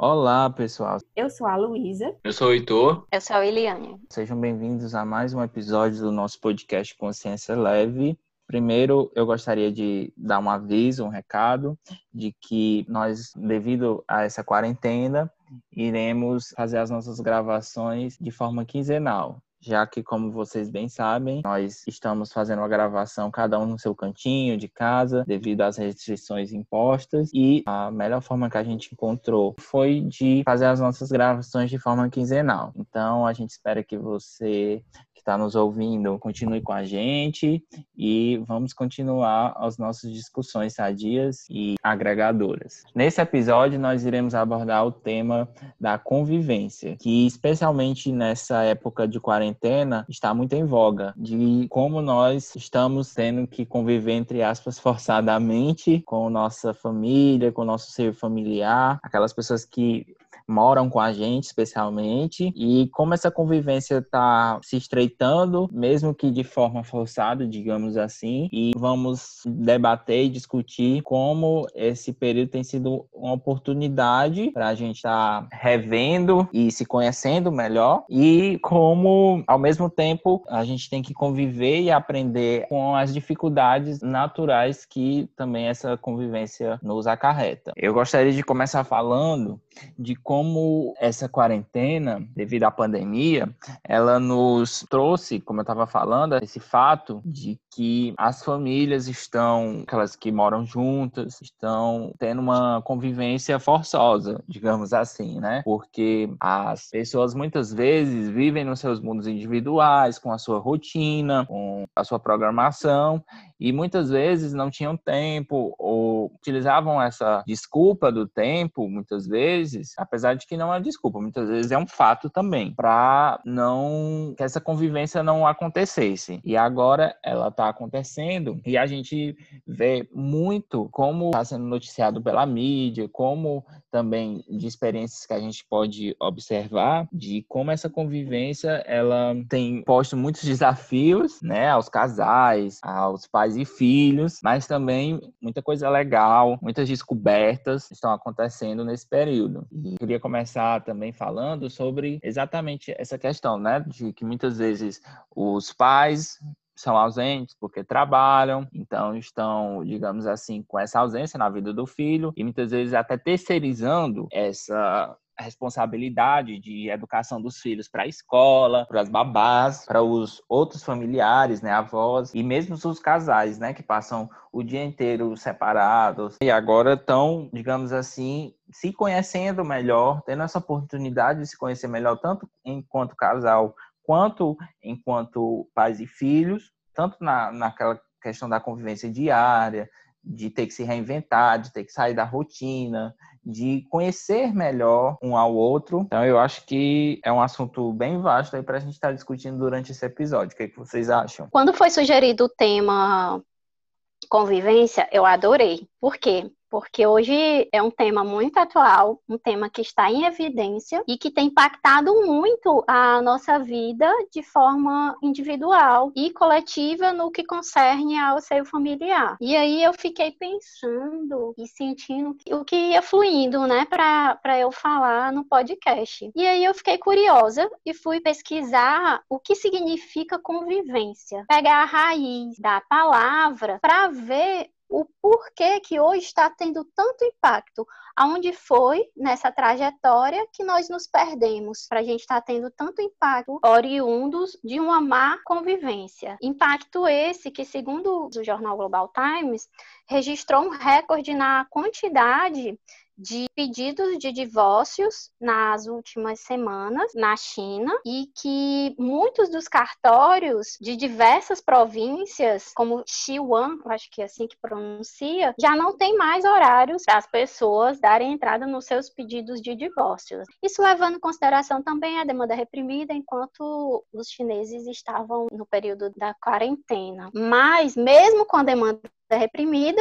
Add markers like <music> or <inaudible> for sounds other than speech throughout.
Olá, pessoal. Eu sou a Luísa. Eu sou o Heitor. Eu sou a Eliane. Sejam bem-vindos a mais um episódio do nosso podcast Consciência Leve. Primeiro, eu gostaria de dar um aviso, um recado, de que nós, devido a essa quarentena, iremos fazer as nossas gravações de forma quinzenal já que, como vocês bem sabem, nós estamos fazendo uma gravação cada um no seu cantinho de casa, devido às restrições impostas, e a melhor forma que a gente encontrou foi de fazer as nossas gravações de forma quinzenal. Então, a gente espera que você está nos ouvindo, continue com a gente e vamos continuar as nossas discussões sadias e agregadoras. Nesse episódio, nós iremos abordar o tema da convivência, que especialmente nessa época de quarentena está muito em voga, de como nós estamos tendo que conviver, entre aspas, <laughs> forçadamente com nossa família, com nosso ser familiar, aquelas pessoas que moram com a gente, especialmente, e como essa convivência está se estreitando, mesmo que de forma forçada, digamos assim, e vamos debater e discutir como esse período tem sido uma oportunidade para a gente estar tá revendo e se conhecendo melhor, e como, ao mesmo tempo, a gente tem que conviver e aprender com as dificuldades naturais que também essa convivência nos acarreta. Eu gostaria de começar falando de como essa quarentena, devido à pandemia, ela nos trouxe, como eu estava falando, esse fato de que as famílias estão, aquelas que moram juntas, estão tendo uma convivência forçosa, digamos assim, né? Porque as pessoas muitas vezes vivem nos seus mundos individuais, com a sua rotina, com a sua programação, e muitas vezes não tinham tempo ou utilizavam essa desculpa do tempo, muitas vezes, apesar de que não é desculpa, muitas vezes é um fato também, para não que essa convivência não acontecesse. E agora ela está acontecendo e a gente vê muito como está sendo noticiado pela mídia, como também de experiências que a gente pode observar de como essa convivência ela tem posto muitos desafios, né, aos casais, aos pais e filhos, mas também muita coisa legal, muitas descobertas estão acontecendo nesse período. E queria começar também falando sobre exatamente essa questão, né, de que muitas vezes os pais são ausentes porque trabalham, então estão, digamos assim, com essa ausência na vida do filho e muitas vezes até terceirizando essa responsabilidade de educação dos filhos para a escola, para as babás, para os outros familiares, né, avós e mesmo os casais, né, que passam o dia inteiro separados e agora estão, digamos assim, se conhecendo melhor, tendo essa oportunidade de se conhecer melhor tanto enquanto casal quanto enquanto pais e filhos, tanto na, naquela questão da convivência diária, de ter que se reinventar, de ter que sair da rotina, de conhecer melhor um ao outro. Então, eu acho que é um assunto bem vasto aí para a gente estar tá discutindo durante esse episódio. O que, é que vocês acham? Quando foi sugerido o tema convivência, eu adorei. Por quê? Porque hoje é um tema muito atual, um tema que está em evidência e que tem impactado muito a nossa vida de forma individual e coletiva no que concerne ao seio familiar. E aí eu fiquei pensando e sentindo o que ia fluindo, né, para eu falar no podcast. E aí eu fiquei curiosa e fui pesquisar o que significa convivência, pegar a raiz da palavra para ver o porquê que hoje está tendo tanto impacto, aonde foi nessa trajetória que nós nos perdemos, para a gente estar tá tendo tanto impacto oriundos de uma má convivência. Impacto esse que, segundo o jornal Global Times, registrou um recorde na quantidade de pedidos de divórcios nas últimas semanas na China e que muitos dos cartórios de diversas províncias, como Xiwan, acho que é assim que pronuncia, já não tem mais horários para as pessoas darem entrada nos seus pedidos de divórcios. Isso levando em consideração também a demanda reprimida enquanto os chineses estavam no período da quarentena. Mas mesmo com a demanda reprimida,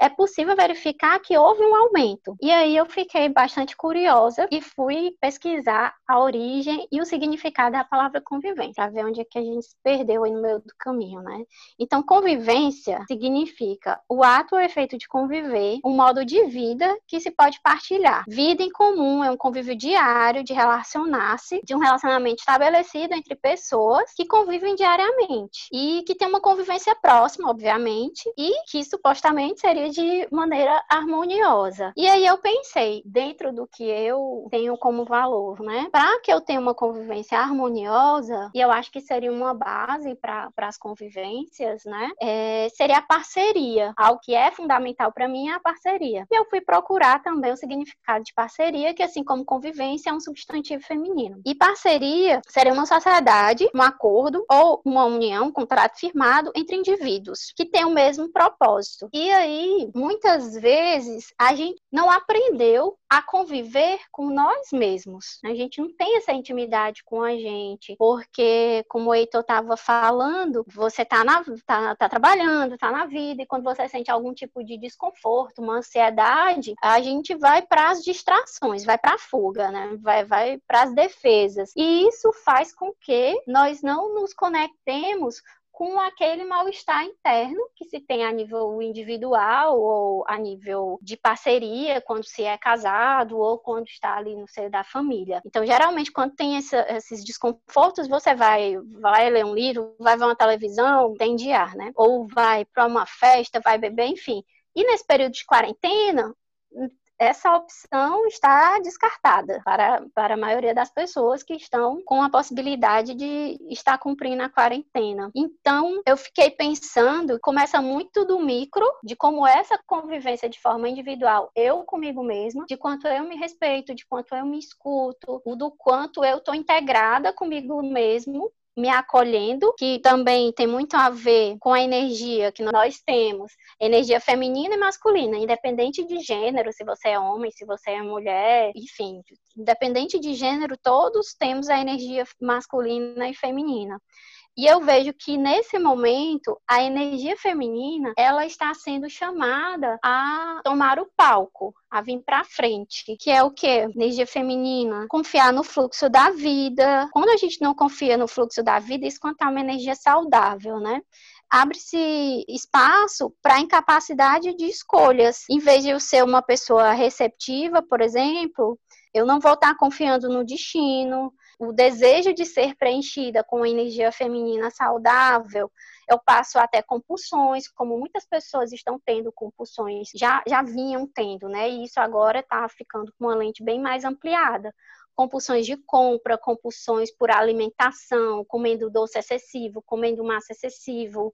é possível verificar que houve um aumento. E aí eu fiquei bastante curiosa e fui pesquisar a origem e o significado da palavra convivência, para ver onde é que a gente se perdeu aí no meio do caminho, né? Então, convivência significa o ato ou efeito de conviver, um modo de vida que se pode partilhar. Vida em comum é um convívio diário de relacionar-se, de um relacionamento estabelecido entre pessoas que convivem diariamente e que tem uma convivência próxima, obviamente, e que supostamente seria de maneira harmoniosa. E aí eu pensei, dentro do que eu tenho como valor, né? Para que eu tenha uma convivência harmoniosa, e eu acho que seria uma base para as convivências, né? É, seria a parceria. Algo que é fundamental para mim é a parceria. E eu fui procurar também o significado de parceria, que assim como convivência é um substantivo feminino. E parceria seria uma sociedade, um acordo ou uma união, um contrato firmado entre indivíduos que têm o mesmo propósito. E aí, muitas vezes, a gente não aprendeu a conviver com nós mesmos. A gente não tem essa intimidade com a gente, porque, como o Heitor estava falando, você está tá, tá trabalhando, está na vida, e quando você sente algum tipo de desconforto, uma ansiedade, a gente vai para as distrações, vai para a fuga, né? vai, vai para as defesas. E isso faz com que nós não nos conectemos com aquele mal-estar interno que se tem a nível individual ou a nível de parceria, quando se é casado ou quando está ali no seio da família. Então, geralmente, quando tem essa, esses desconfortos, você vai, vai ler um livro, vai ver uma televisão, tem ar, né? Ou vai para uma festa, vai beber, enfim. E nesse período de quarentena, essa opção está descartada para, para a maioria das pessoas que estão com a possibilidade de estar cumprindo a quarentena. Então, eu fiquei pensando, começa muito do micro, de como essa convivência de forma individual, eu comigo mesma, de quanto eu me respeito, de quanto eu me escuto, do quanto eu estou integrada comigo mesmo me acolhendo, que também tem muito a ver com a energia que nós temos, energia feminina e masculina, independente de gênero, se você é homem, se você é mulher, enfim, independente de gênero, todos temos a energia masculina e feminina. E eu vejo que nesse momento a energia feminina ela está sendo chamada a tomar o palco, a vir para frente, que é o que? Energia feminina, confiar no fluxo da vida. Quando a gente não confia no fluxo da vida, isso conta uma energia saudável, né? abre-se espaço para incapacidade de escolhas. Em vez de eu ser uma pessoa receptiva, por exemplo, eu não vou estar confiando no destino, o desejo de ser preenchida com energia feminina saudável, eu passo até compulsões, como muitas pessoas estão tendo compulsões, já, já vinham tendo, né? E isso agora está ficando com uma lente bem mais ampliada. Compulsões de compra, compulsões por alimentação, comendo doce excessivo, comendo massa excessivo,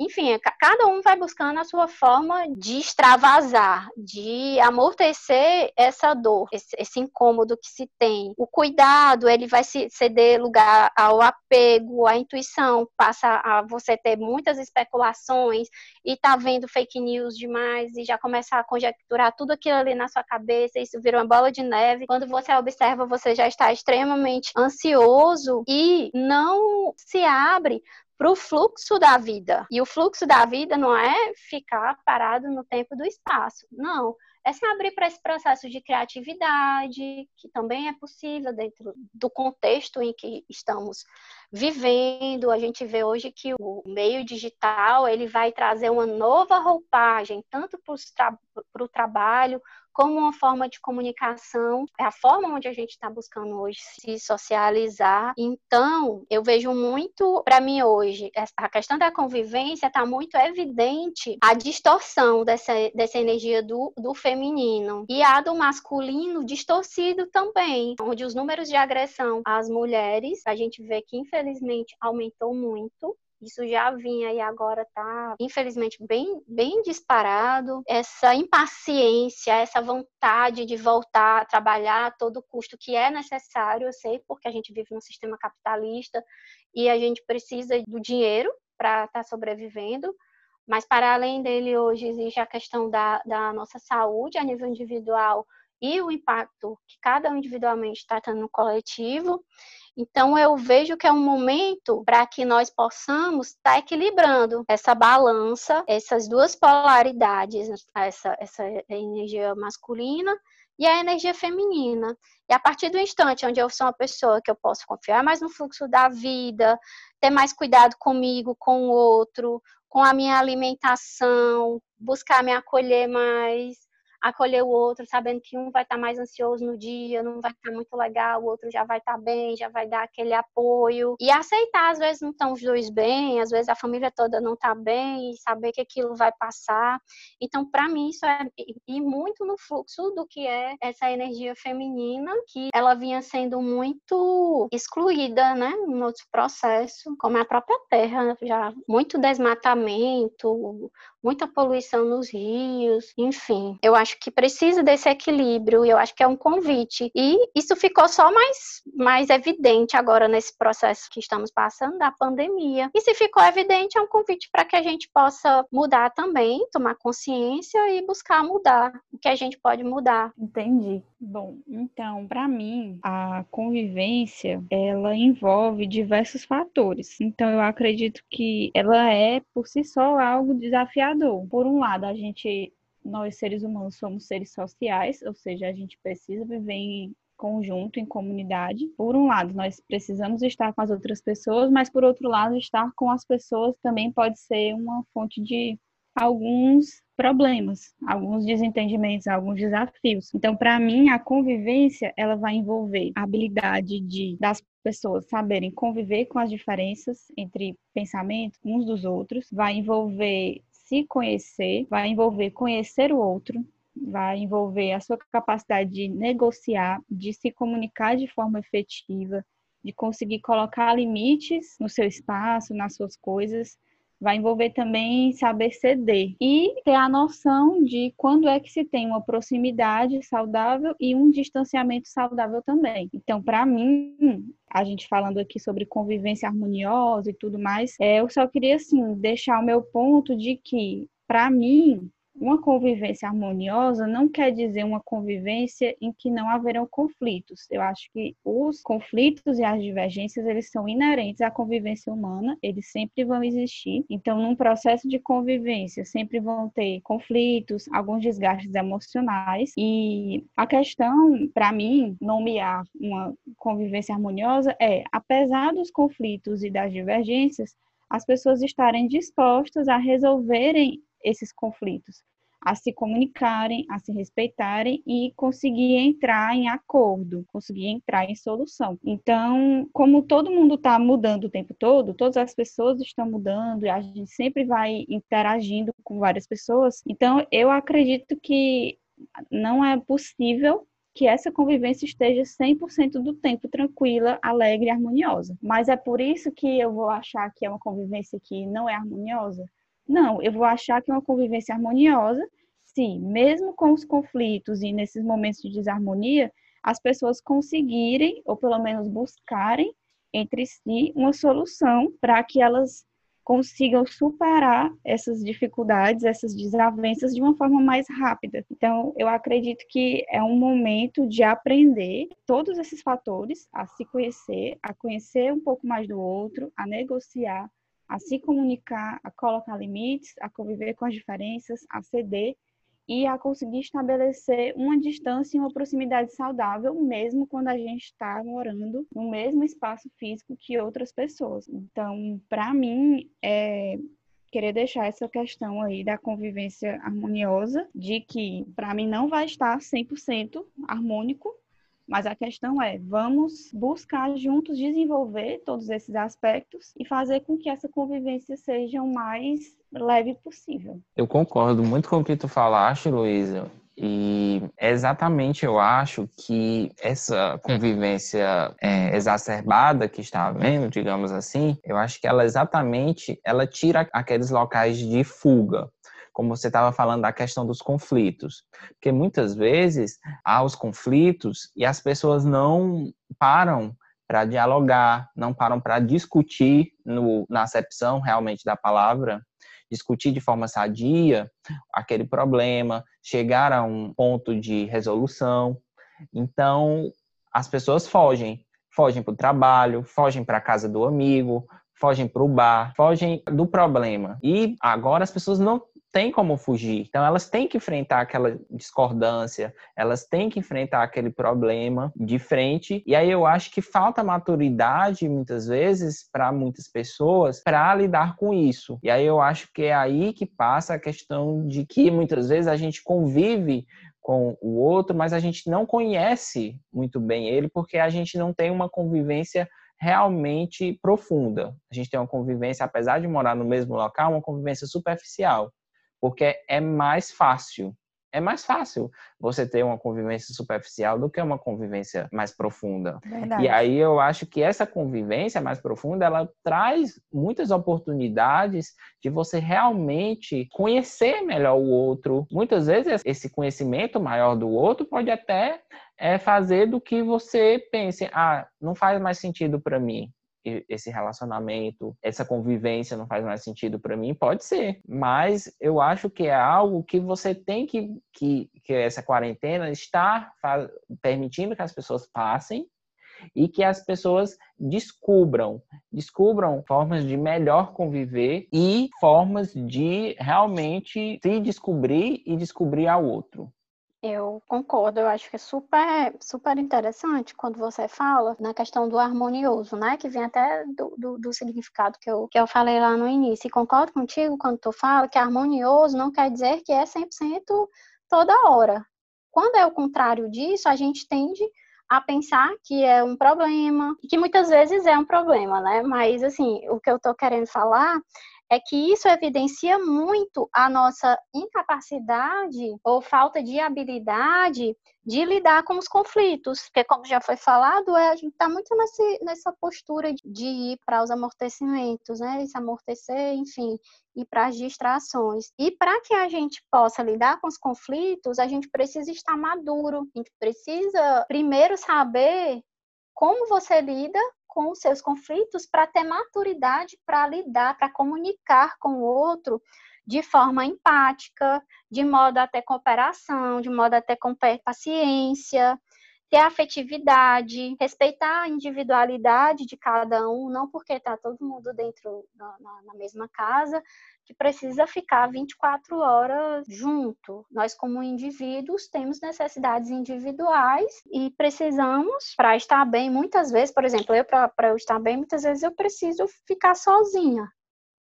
enfim, é cada um vai buscando a sua forma de extravasar, de amortecer essa dor, esse, esse incômodo que se tem. O cuidado, ele vai se ceder lugar ao apego, à intuição, passa a você ter muitas especulações e tá vendo fake news demais e já começa a conjecturar tudo aquilo ali na sua cabeça, isso vira uma bola de neve. Quando você observa, você já está extremamente ansioso e não se abre para o fluxo da vida. E o fluxo da vida não é ficar parado no tempo do espaço. Não. É se abrir para esse processo de criatividade, que também é possível dentro do contexto em que estamos vivendo. A gente vê hoje que o meio digital ele vai trazer uma nova roupagem, tanto para o trabalho como uma forma de comunicação, é a forma onde a gente está buscando hoje se socializar. Então, eu vejo muito, para mim hoje, a questão da convivência está muito evidente a distorção dessa, dessa energia do, do feminino e a do masculino distorcido também, onde os números de agressão às mulheres, a gente vê que infelizmente aumentou muito isso já vinha e agora está, infelizmente, bem, bem disparado. Essa impaciência, essa vontade de voltar a trabalhar a todo custo, que é necessário, eu sei, porque a gente vive num sistema capitalista e a gente precisa do dinheiro para estar tá sobrevivendo. Mas, para além dele, hoje existe a questão da, da nossa saúde a nível individual e o impacto que cada um individualmente está tendo no coletivo. Então, eu vejo que é um momento para que nós possamos estar tá equilibrando essa balança, essas duas polaridades, essa, essa energia masculina e a energia feminina. E a partir do instante onde eu sou uma pessoa que eu posso confiar mais no fluxo da vida, ter mais cuidado comigo, com o outro, com a minha alimentação, buscar me acolher mais, acolher o outro, sabendo que um vai estar mais ansioso no dia, não vai estar muito legal, o outro já vai estar bem, já vai dar aquele apoio. E aceitar, às vezes não estão os dois bem, às vezes a família toda não está bem, e saber que aquilo vai passar. Então, para mim, isso é ir muito no fluxo do que é essa energia feminina, que ela vinha sendo muito excluída, né, no outro processo, como a própria terra, já muito desmatamento, muita poluição nos rios, enfim. Eu acho que precisa desse equilíbrio eu acho que é um convite. E isso ficou só mais, mais evidente agora nesse processo que estamos passando da pandemia. E se ficou evidente, é um convite para que a gente possa mudar também, tomar consciência e buscar mudar o que a gente pode mudar. Entendi. Bom, então, para mim, a convivência, ela envolve diversos fatores. Então, eu acredito que ela é, por si só, algo desafiador. Por um lado, a gente, nós seres humanos, somos seres sociais, ou seja, a gente precisa viver em conjunto, em comunidade. Por um lado, nós precisamos estar com as outras pessoas, mas por outro lado, estar com as pessoas também pode ser uma fonte de alguns problemas, alguns desentendimentos, alguns desafios. Então, para mim, a convivência ela vai envolver a habilidade de das pessoas saberem conviver com as diferenças entre pensamentos uns dos outros, vai envolver se conhecer, vai envolver conhecer o outro, vai envolver a sua capacidade de negociar, de se comunicar de forma efetiva, de conseguir colocar limites no seu espaço, nas suas coisas vai envolver também saber ceder e ter a noção de quando é que se tem uma proximidade saudável e um distanciamento saudável também. Então, para mim, a gente falando aqui sobre convivência harmoniosa e tudo mais, é, eu só queria assim deixar o meu ponto de que para mim uma convivência harmoniosa não quer dizer uma convivência em que não haverão conflitos. Eu acho que os conflitos e as divergências, eles são inerentes à convivência humana, eles sempre vão existir. Então, num processo de convivência, sempre vão ter conflitos, alguns desgastes emocionais. E a questão, para mim, nomear uma convivência harmoniosa é, apesar dos conflitos e das divergências, as pessoas estarem dispostas a resolverem esses conflitos, a se comunicarem, a se respeitarem e conseguir entrar em acordo, conseguir entrar em solução. Então, como todo mundo está mudando o tempo todo, todas as pessoas estão mudando e a gente sempre vai interagindo com várias pessoas, então eu acredito que não é possível que essa convivência esteja 100% do tempo tranquila, alegre e harmoniosa. Mas é por isso que eu vou achar que é uma convivência que não é harmoniosa, não, eu vou achar que é uma convivência harmoniosa, sim, mesmo com os conflitos e nesses momentos de desarmonia, as pessoas conseguirem, ou pelo menos buscarem entre si, uma solução para que elas consigam superar essas dificuldades, essas desavenças de uma forma mais rápida. Então, eu acredito que é um momento de aprender todos esses fatores, a se conhecer, a conhecer um pouco mais do outro, a negociar, a se comunicar, a colocar limites, a conviver com as diferenças, a ceder e a conseguir estabelecer uma distância e uma proximidade saudável, mesmo quando a gente está morando no mesmo espaço físico que outras pessoas. Então, para mim, é querer deixar essa questão aí da convivência harmoniosa, de que para mim não vai estar 100% harmônico, mas a questão é, vamos buscar juntos desenvolver todos esses aspectos e fazer com que essa convivência seja o mais leve possível. Eu concordo muito com o que tu falaste, Luísa. E exatamente eu acho que essa convivência é, exacerbada que está havendo, digamos assim, eu acho que ela exatamente ela tira aqueles locais de fuga como você estava falando da questão dos conflitos. Porque muitas vezes há os conflitos e as pessoas não param para dialogar, não param para discutir no, na acepção realmente da palavra, discutir de forma sadia aquele problema, chegar a um ponto de resolução. Então, as pessoas fogem, fogem para o trabalho, fogem para a casa do amigo, fogem para o bar, fogem do problema. E agora as pessoas não têm como fugir. Então elas têm que enfrentar aquela discordância, elas têm que enfrentar aquele problema de frente. E aí eu acho que falta maturidade muitas vezes para muitas pessoas para lidar com isso. E aí eu acho que é aí que passa a questão de que muitas vezes a gente convive com o outro, mas a gente não conhece muito bem ele porque a gente não tem uma convivência realmente profunda. A gente tem uma convivência, apesar de morar no mesmo local, uma convivência superficial, porque é mais fácil é mais fácil você ter uma convivência superficial do que uma convivência mais profunda. Verdade. E aí eu acho que essa convivência mais profunda, ela traz muitas oportunidades de você realmente conhecer melhor o outro. Muitas vezes esse conhecimento maior do outro pode até é, fazer do que você pense, ah, não faz mais sentido para mim esse relacionamento, essa convivência não faz mais sentido para mim, pode ser, mas eu acho que é algo que você tem que que, que essa quarentena está permitindo que as pessoas passem e que as pessoas descubram, descubram formas de melhor conviver e formas de realmente se descobrir e descobrir ao outro. Eu concordo, eu acho que é super, super interessante quando você fala na questão do harmonioso, né? Que vem até do, do, do, significado que eu, que eu falei lá no início. E concordo contigo quando tu fala que harmonioso não quer dizer que é 100% toda hora. Quando é o contrário disso, a gente tende a pensar que é um problema, que muitas vezes é um problema, né? Mas, assim, o que eu tô querendo falar é que isso evidencia muito a nossa incapacidade ou falta de habilidade de lidar com os conflitos, porque como já foi falado, é, a gente está muito nesse, nessa postura de ir para os amortecimentos, né, se amortecer, enfim, e para as distrações. E para que a gente possa lidar com os conflitos, a gente precisa estar maduro, a gente precisa primeiro saber como você lida com seus conflitos para ter maturidade para lidar, para comunicar com o outro de forma empática, de modo a ter cooperação, de modo a ter paciência, ter afetividade, respeitar a individualidade de cada um, não porque está todo mundo dentro na, na, na mesma casa, que precisa ficar 24 horas junto. Nós, como indivíduos, temos necessidades individuais e precisamos, para estar bem, muitas vezes, por exemplo, eu, para eu estar bem, muitas vezes eu preciso ficar sozinha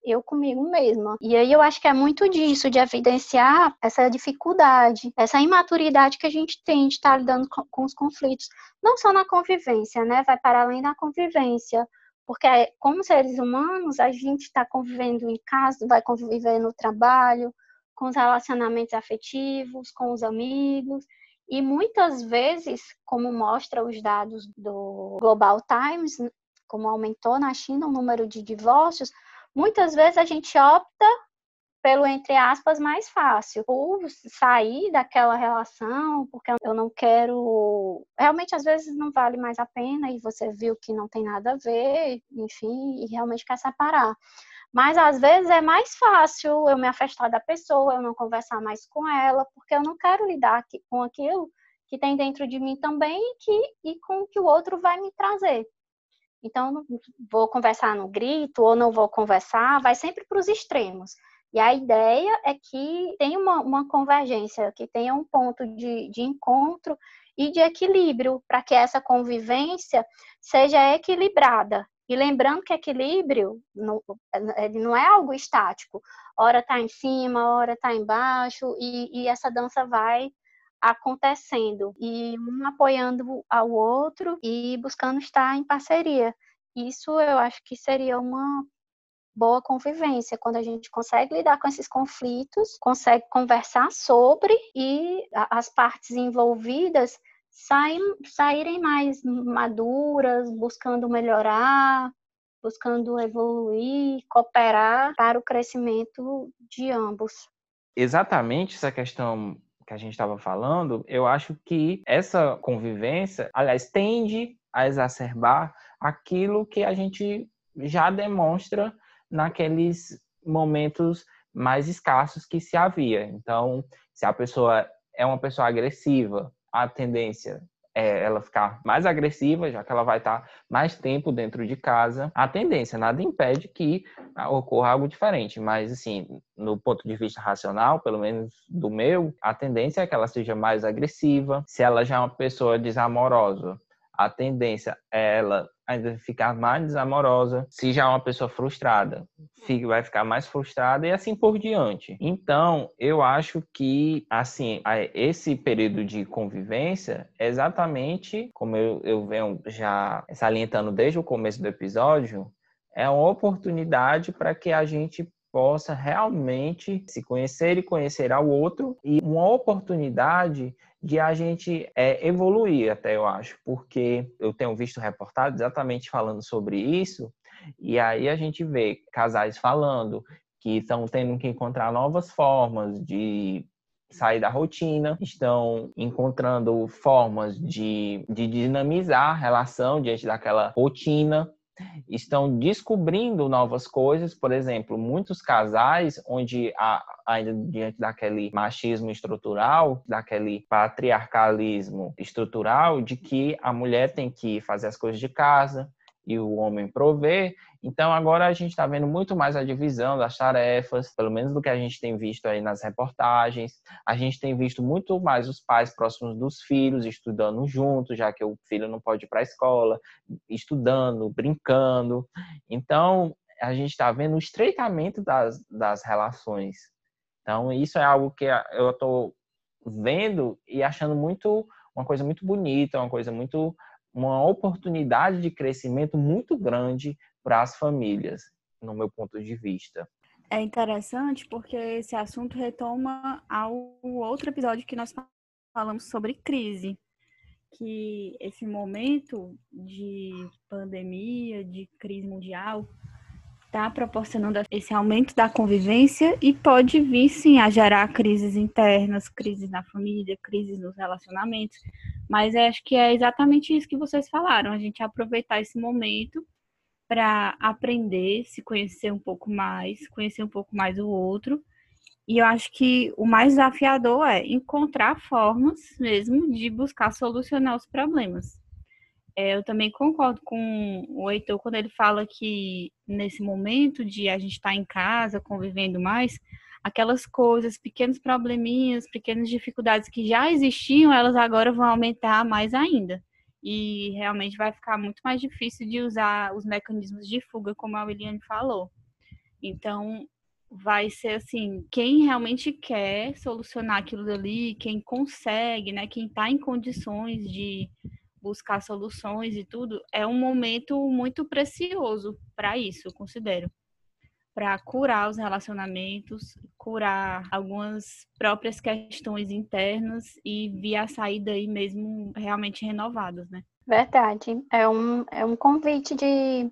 eu comigo mesma. E aí eu acho que é muito disso, de evidenciar essa dificuldade, essa imaturidade que a gente tem de estar lidando com, com os conflitos, não só na convivência, né? Vai para além da convivência. Porque, como seres humanos, a gente está convivendo em casa, vai conviver no trabalho, com os relacionamentos afetivos, com os amigos. E muitas vezes, como mostra os dados do Global Times, como aumentou na China o número de divórcios, muitas vezes a gente opta pelo, entre aspas, mais fácil, por sair daquela relação, porque eu não quero. Realmente, às vezes, não vale mais a pena e você viu que não tem nada a ver, enfim, e realmente quer separar. Mas às vezes é mais fácil eu me afastar da pessoa, eu não conversar mais com ela, porque eu não quero lidar com aquilo que tem dentro de mim também que, e com o que o outro vai me trazer. Então, vou conversar no grito ou não vou conversar, vai sempre para os extremos. E a ideia é que tenha uma, uma convergência, que tenha um ponto de, de encontro e de equilíbrio, para que essa convivência seja equilibrada. E lembrando que equilíbrio não, não é algo estático. Hora está em cima, hora está embaixo, e, e essa dança vai acontecendo e um apoiando ao outro e buscando estar em parceria. Isso eu acho que seria uma boa convivência, quando a gente consegue lidar com esses conflitos, consegue conversar sobre e as partes envolvidas saem, saírem mais maduras, buscando melhorar, buscando evoluir, cooperar para o crescimento de ambos. Exatamente essa questão que a gente estava falando, eu acho que essa convivência, aliás, tende a exacerbar aquilo que a gente já demonstra naqueles momentos mais escassos que se havia. Então, se a pessoa é uma pessoa agressiva, a tendência é ela ficar mais agressiva, já que ela vai estar mais tempo dentro de casa. A tendência nada impede que ocorra algo diferente, mas assim, no ponto de vista racional, pelo menos do meu, a tendência é que ela seja mais agressiva. Se ela já é uma pessoa desamorosa, a tendência é ela ainda ficar mais desamorosa. Se já é uma pessoa frustrada, vai ficar mais frustrada e assim por diante. Então, eu acho que, assim, esse período de convivência é exatamente como eu, eu venho já salientando desde o começo do episódio, é uma oportunidade para que a gente possa realmente se conhecer e conhecer ao outro e uma oportunidade de a gente é, evoluir até eu acho, porque eu tenho visto reportagens exatamente falando sobre isso e aí a gente vê casais falando que estão tendo que encontrar novas formas de sair da rotina, estão encontrando formas de, de dinamizar a relação diante daquela rotina estão descobrindo novas coisas, por exemplo, muitos casais onde ainda diante daquele machismo estrutural, daquele patriarcalismo estrutural de que a mulher tem que fazer as coisas de casa, e o homem prover. Então agora a gente está vendo muito mais a divisão das tarefas, pelo menos do que a gente tem visto aí nas reportagens. A gente tem visto muito mais os pais próximos dos filhos estudando juntos, já que o filho não pode ir para a escola, estudando, brincando. Então a gente está vendo o estreitamento das, das relações. Então isso é algo que eu estou vendo e achando muito uma coisa muito bonita, uma coisa muito uma oportunidade de crescimento muito grande para as famílias, no meu ponto de vista. É interessante porque esse assunto retoma ao outro episódio que nós falamos sobre crise, que esse momento de pandemia, de crise mundial, está proporcionando esse aumento da convivência e pode vir sim a gerar crises internas, crises na família, crises nos relacionamentos. Mas acho que é exatamente isso que vocês falaram, a gente aproveitar esse momento para aprender, se conhecer um pouco mais, conhecer um pouco mais o outro. E eu acho que o mais desafiador é encontrar formas mesmo de buscar solucionar os problemas. É, eu também concordo com o Heitor quando ele fala que nesse momento de a gente estar tá em casa, convivendo mais, aquelas coisas, pequenos probleminhas, pequenas dificuldades que já existiam, elas agora vão aumentar mais ainda. E realmente vai ficar muito mais difícil de usar os mecanismos de fuga, como a Williane falou. Então, vai ser assim, quem realmente quer solucionar aquilo dali, quem consegue, né, quem está em condições de buscar soluções e tudo, é um momento muito precioso para isso, eu considero. Para curar os relacionamentos, curar algumas próprias questões internas e vir a sair daí mesmo realmente renovados, né? Verdade. É um, é um convite de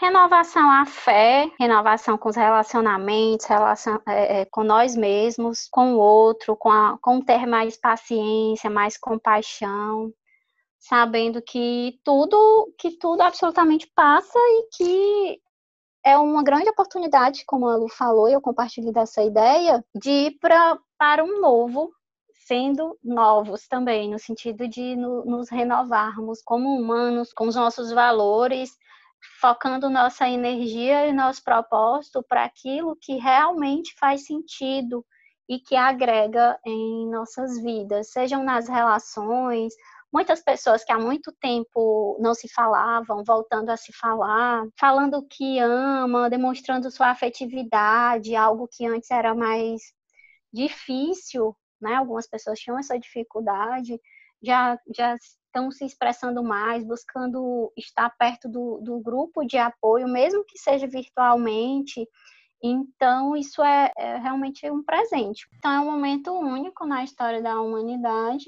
renovação à fé, renovação com os relacionamentos, relação é, é, com nós mesmos, com o outro, com, a, com ter mais paciência, mais compaixão, sabendo que tudo, que tudo absolutamente passa e que é uma grande oportunidade, como a Lu falou, e eu compartilho dessa ideia, de ir pra, para um novo, sendo novos também, no sentido de no, nos renovarmos como humanos, com os nossos valores, focando nossa energia e nosso propósito para aquilo que realmente faz sentido e que agrega em nossas vidas, sejam nas relações, muitas pessoas que há muito tempo não se falavam, voltando a se falar, falando que ama, demonstrando sua afetividade, algo que antes era mais difícil, né? Algumas pessoas tinham essa dificuldade, já, já estão se expressando mais, buscando estar perto do, do grupo de apoio, mesmo que seja virtualmente. Então, isso é, é realmente um presente. Então, é um momento único na história da humanidade,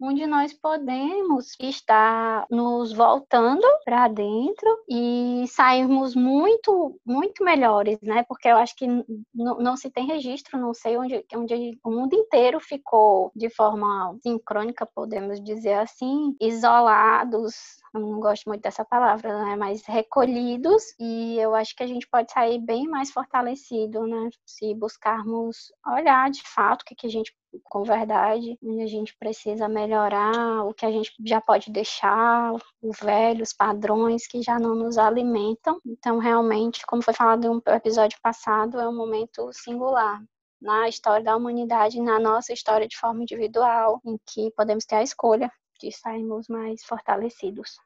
onde nós podemos estar nos voltando para dentro e sairmos muito, muito melhores, né? Porque eu acho que não se tem registro, não sei onde, onde o mundo inteiro ficou de forma sincrônica, podemos dizer assim, isolados, não gosto muito dessa palavra, né? Mas recolhidos, e eu acho que a gente pode sair bem mais fortalecido, né? Se buscarmos olhar de fato o que, que a gente com verdade, onde a gente precisa melhorar, o que a gente já pode deixar, o velho, os padrões que já não nos alimentam. Então, realmente, como foi falado no episódio passado, é um momento singular na história da humanidade, na nossa história de forma individual, em que podemos ter a escolha de sairmos mais fortalecidos.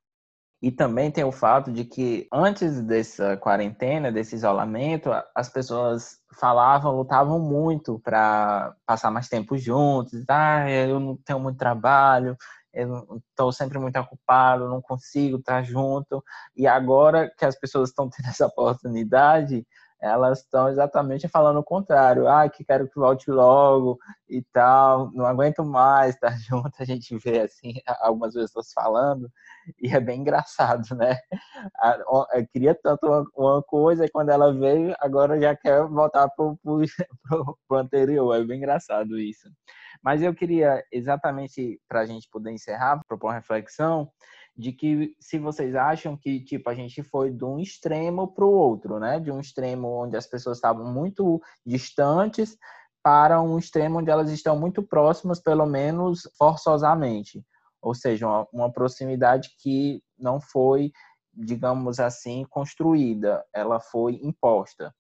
E também tem o fato de que antes dessa quarentena, desse isolamento, as pessoas falavam, lutavam muito para passar mais tempo juntos. Ah, eu não tenho muito trabalho, eu estou sempre muito ocupado, não consigo estar junto. E agora que as pessoas estão tendo <laughs> essa oportunidade, elas estão exatamente falando o contrário. Ah, que quero que volte logo e tal, não aguento mais estar <laughs> junto. A gente vê assim algumas pessoas falando e é bem engraçado, né? Eu queria tanto uma coisa e quando ela veio, agora já quer voltar pro, pro <laughs> anterior. É bem engraçado isso. Mas eu queria exatamente para a gente poder encerrar, propor uma reflexão de que se vocês acham que tipo a gente foi de um extremo para o outro, né? De um extremo onde as pessoas estavam muito distantes para um extremo onde elas estão muito próximas, pelo menos forçosamente, ou seja, uma, uma proximidade que não foi, digamos assim, construída, ela foi imposta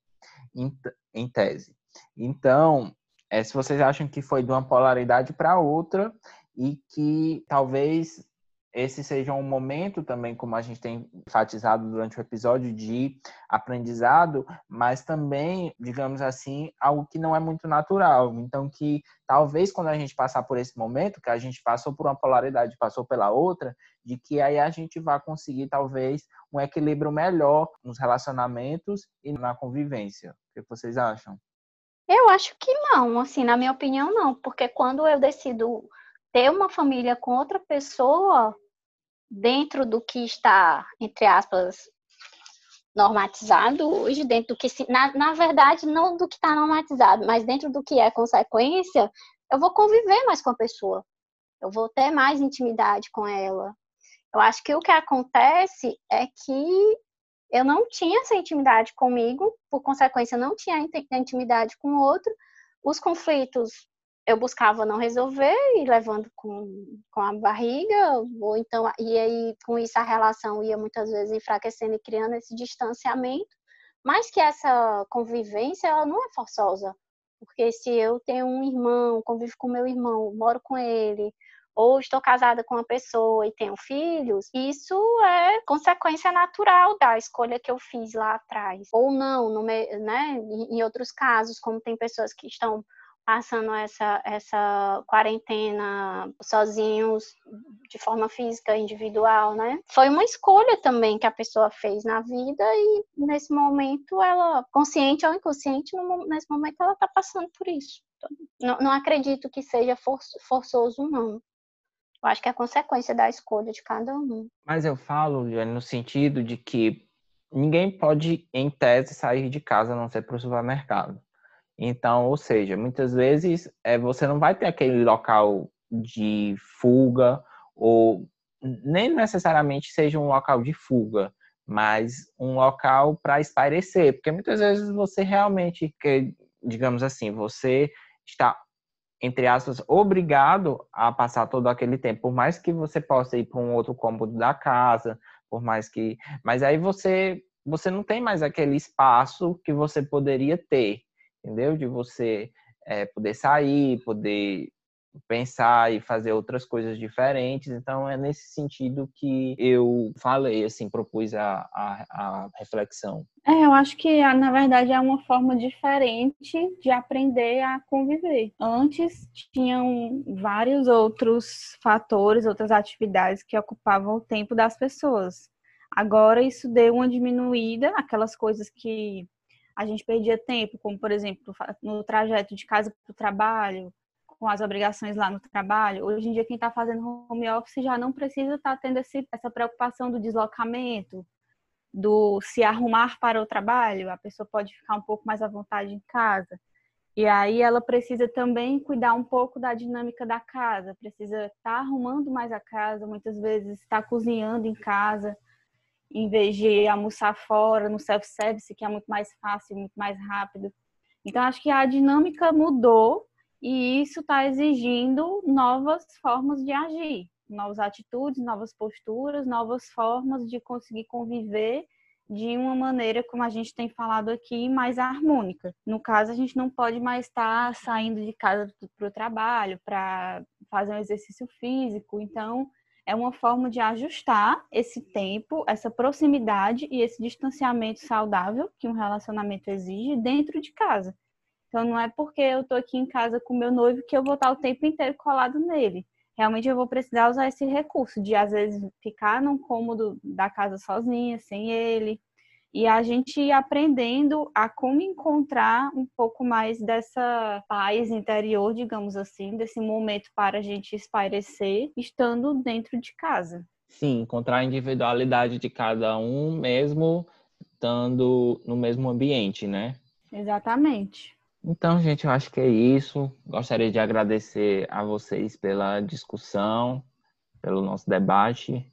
em, em tese. Então, é, se vocês acham que foi de uma polaridade para outra e que talvez esse seja um momento também, como a gente tem enfatizado durante o episódio, de aprendizado, mas também, digamos assim, algo que não é muito natural. Então, que talvez quando a gente passar por esse momento, que a gente passou por uma polaridade, passou pela outra, de que aí a gente vai conseguir talvez um equilíbrio melhor nos relacionamentos e na convivência. O que vocês acham? Eu acho que não, assim, na minha opinião, não, porque quando eu decido ter uma família com outra pessoa dentro do que está, entre aspas, normatizado hoje, dentro do que se, na, na verdade, não do que está normatizado, mas dentro do que é consequência, eu vou conviver mais com a pessoa. Eu vou ter mais intimidade com ela. Eu acho que o que acontece é que eu não tinha essa intimidade comigo, por consequência, não tinha intimidade com o outro. Os conflitos eu buscava não resolver e levando com, com a barriga, ou então, e aí com isso a relação ia muitas vezes enfraquecendo e criando esse distanciamento, mas que essa convivência ela não é forçosa, porque se eu tenho um irmão, convivo com meu irmão, moro com ele, ou estou casada com uma pessoa e tenho filhos, isso é consequência natural da escolha que eu fiz lá atrás. Ou não, no, né? em outros casos, como tem pessoas que estão passando essa, essa quarentena sozinhos, de forma física, individual, né? Foi uma escolha também que a pessoa fez na vida e nesse momento ela, consciente ou inconsciente, nesse momento ela está passando por isso. Não, não acredito que seja forçoso, não. Eu acho que é consequência da escolha de cada um. Mas eu falo, Jane, no sentido de que ninguém pode, em tese, sair de casa a não ser para o supermercado. Então, ou seja, muitas vezes é, você não vai ter aquele local de fuga, ou nem necessariamente seja um local de fuga, mas um local para espairecer, porque muitas vezes você realmente, digamos assim, você está entre aspas, obrigado a passar todo aquele tempo, por mais que você possa ir para um outro cômodo da casa, por mais que, mas aí você você não tem mais aquele espaço que você poderia ter entendeu? De você é, poder sair, poder pensar e fazer outras coisas diferentes. Então, é nesse sentido que eu falei, assim, propus a, a, a, reflexão. É, eu acho que, na verdade, é uma forma diferente de aprender a conviver. Antes, tinham vários outros fatores, outras atividades que ocupavam o tempo das pessoas. Agora, isso deu uma diminuída, aquelas coisas que a gente perdia tempo, como por exemplo no trajeto de casa para o trabalho, com as obrigações lá no trabalho. Hoje em dia, quem está fazendo home office já não precisa estar tá tendo esse, essa preocupação do deslocamento, do se arrumar para o trabalho. A pessoa pode ficar um pouco mais à vontade em casa. E aí ela precisa também cuidar um pouco da dinâmica da casa, precisa estar tá arrumando mais a casa, muitas vezes está cozinhando em casa, em vez de almoçar fora, no self-service, que é muito mais fácil, muito mais rápido. Então, acho que a dinâmica mudou e isso está exigindo novas formas de agir, novas atitudes, novas posturas, novas formas de conseguir conviver de uma maneira, como a gente tem falado aqui, mais harmônica. No caso, a gente não pode mais estar saindo de casa para o trabalho, para fazer um exercício físico. Então, é uma forma de ajustar esse tempo, essa proximidade e esse distanciamento saudável que um relacionamento exige dentro de casa. Então, não é porque eu estou aqui em casa com meu noivo que eu vou estar o tempo inteiro colado nele realmente eu vou precisar usar esse recurso de às vezes ficar num cômodo da casa sozinha, sem ele, e a gente aprendendo a como encontrar um pouco mais dessa paz interior, digamos assim, desse momento para a gente espairecer, estando dentro de casa. Sim, encontrar a individualidade de cada um mesmo estando no mesmo ambiente, né? Exatamente. Então, gente, eu acho que é isso. Gostaria de agradecer a vocês pela discussão, pelo nosso debate,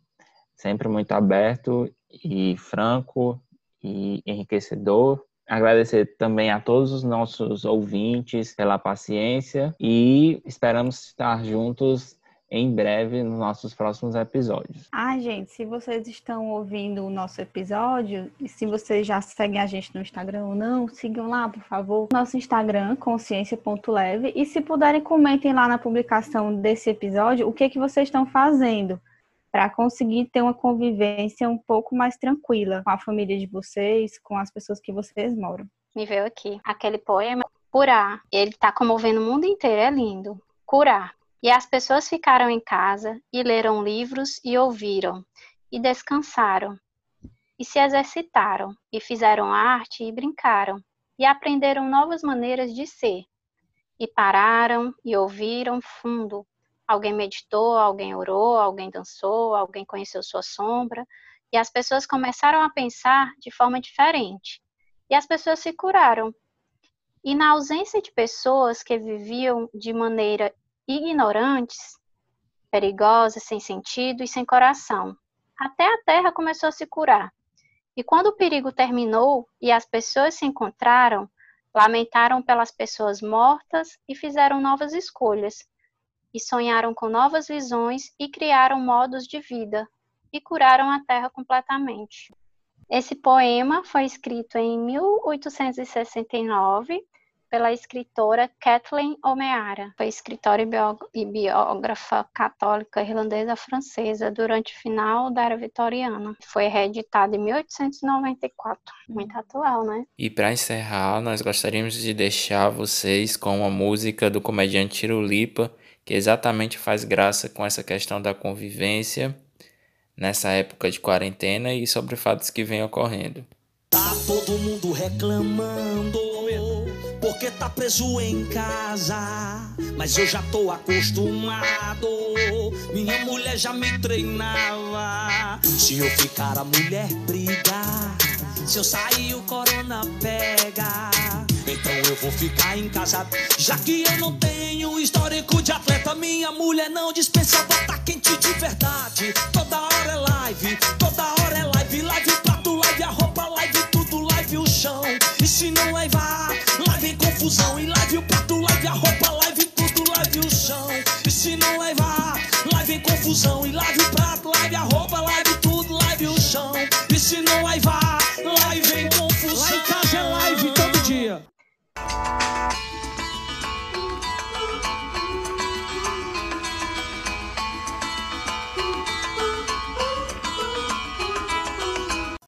sempre muito aberto e franco e enriquecedor. Agradecer também a todos os nossos ouvintes pela paciência e esperamos estar juntos em breve nos nossos próximos episódios. Ah, gente, se vocês estão ouvindo o nosso episódio e se vocês já seguem a gente no Instagram ou não, sigam lá, por favor, nosso Instagram, consciência.leve, e se puderem, comentem lá na publicação desse episódio o que, é que vocês estão fazendo para conseguir ter uma convivência um pouco mais tranquila com a família de vocês, com as pessoas que vocês moram. Me veio aqui aquele poema Curar. Ele está comovendo o mundo inteiro, é lindo. Curar. E as pessoas ficaram em casa e leram livros e ouviram, e descansaram, e se exercitaram, e fizeram arte e brincaram, e aprenderam novas maneiras de ser, e pararam e ouviram fundo. Alguém meditou, alguém orou, alguém dançou, alguém conheceu sua sombra, e as pessoas começaram a pensar de forma diferente. E as pessoas se curaram. E na ausência de pessoas que viviam de maneira ignorantes, perigosas, sem sentido e sem coração. Até a terra começou a se curar. E quando o perigo terminou e as pessoas se encontraram, lamentaram pelas pessoas mortas e fizeram novas escolhas, e sonharam com novas visões e criaram modos de vida, e curaram a terra completamente. Esse poema foi escrito em 1869 pela escritora Kathleen O'Meara. Foi escritora e biógrafa católica irlandesa francesa durante o final da era vitoriana. Foi reeditada em 1894. Muito atual, né? E para encerrar, nós gostaríamos de deixar vocês com uma música do comediante Tirulipa, que exatamente faz graça com essa questão da convivência nessa época de quarentena e sobre fatos que vêm ocorrendo. Tá todo mundo reclamando porque tá preso em casa. Mas eu já tô acostumado. Minha mulher já me treinava. Se eu ficar, a mulher briga. Se eu sair, o corona pega. Eu vou ficar em casa. Já que eu não tenho histórico de atleta, minha mulher não dispensa bota quente de verdade. Toda hora é live, toda hora é live, live o prato, live a roupa, live tudo, live o chão. E se não levar confusão. E live o prato, live a roupa, live tudo, live o chão. E se não levar, live em confusão. E live o prato, live a roupa, live live